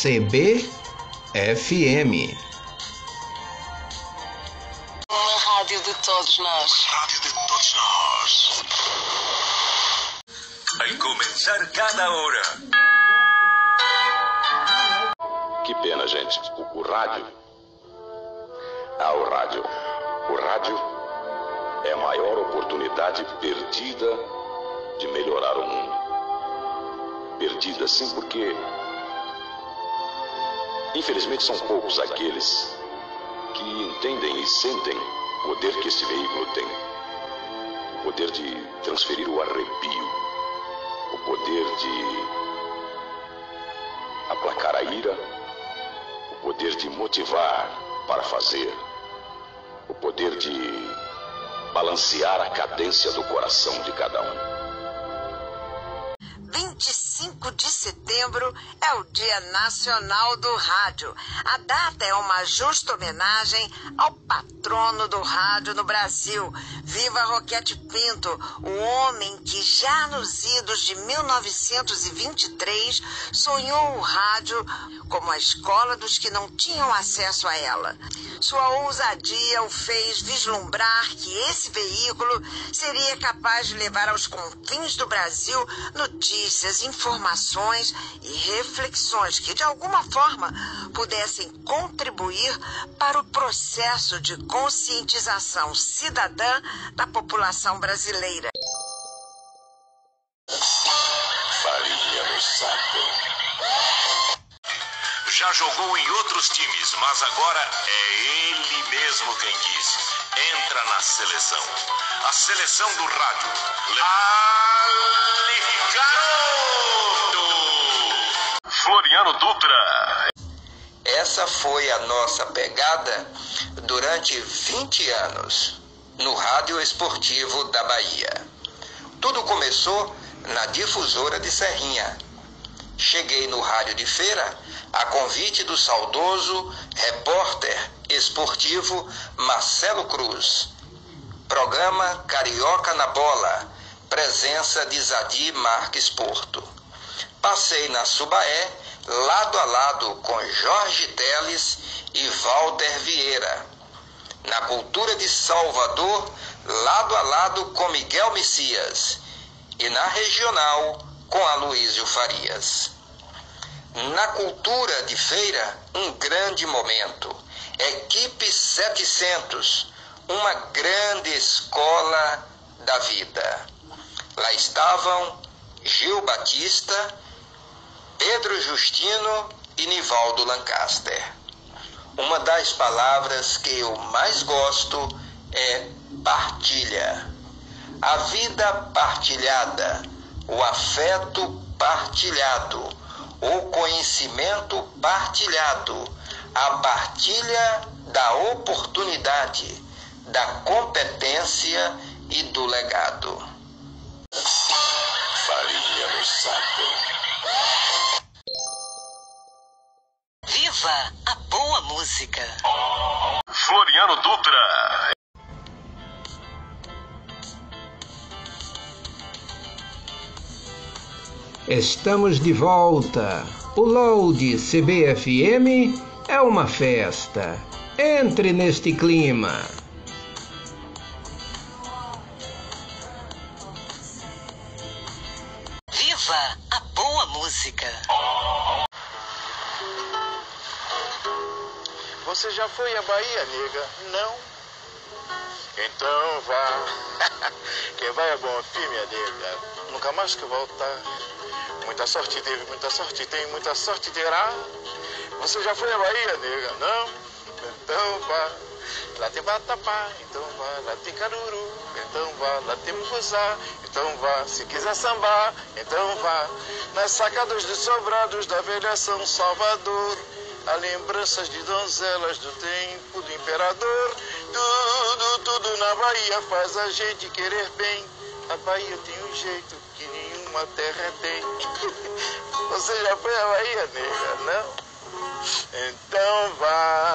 CBFM. Uma rádio de todos nós. Rádio de todos nós. Al começar cada hora. Que pena, gente. O, o rádio. Ah, o rádio. O rádio é a maior oportunidade perdida de melhorar o mundo. Perdida, sim, porque. Infelizmente são poucos aqueles que entendem e sentem o poder que esse veículo tem. O poder de transferir o arrepio. O poder de aplacar a ira. O poder de motivar para fazer. O poder de balancear a cadência do coração de cada um. 25 de setembro é o Dia Nacional do Rádio. A data é uma justa homenagem ao patrono do rádio no Brasil. Viva Roquete Pinto, o homem que já nos idos de 1923 sonhou o rádio como a escola dos que não tinham acesso a ela. Sua ousadia o fez vislumbrar que esse veículo seria capaz de levar aos confins do Brasil notícias, informações e reflexões que, de alguma forma, pudessem contribuir para o processo de conscientização cidadã da população brasileira. Já jogou em outros times, mas agora é ele mesmo quem diz. Entra na seleção. A seleção do rádio. Le... Garoto! Floriano Dutra. Essa foi a nossa pegada durante 20 anos no Rádio Esportivo da Bahia. Tudo começou na difusora de Serrinha. Cheguei no rádio de feira a convite do saudoso repórter esportivo Marcelo Cruz. Programa Carioca na Bola, presença de Zadi Marques Porto. Passei na Subaé, lado a lado com Jorge Teles e Walter Vieira. Na Cultura de Salvador, lado a lado com Miguel Messias. E na Regional, com Aloísio Farias. Na cultura de feira, um grande momento. Equipe 700, uma grande escola da vida. Lá estavam Gil Batista, Pedro Justino e Nivaldo Lancaster. Uma das palavras que eu mais gosto é partilha. A vida partilhada, o afeto partilhado, o conhecimento partilhado, a partilha da oportunidade, da competência e do legado. Farinha no saco. Viva a boa música. Floriano Dutra. Estamos de volta. O Load CBFM é uma festa. Entre neste clima. Viva a boa música. Você já foi à Bahia, nega? Não? Então vá. Quem vai é bom fim, minha nega. Nunca mais que voltar. Muita sorte teve, muita sorte tem, muita sorte terá. Você já foi à Bahia, nega? Não? Então vá. Lá tem Vatapá, então vá. Lá tem Caruru, então vá. Lá tem Mufuzá, então vá. Se quiser sambar, então vá. Nas sacadas dos sobrados da velha São Salvador. Há lembranças de donzelas do tempo do imperador. Tudo, tudo na Bahia faz a gente querer bem. A Bahia tem um jeito que nenhuma terra tem. Você já foi à Bahia, nega? Não? Então vá.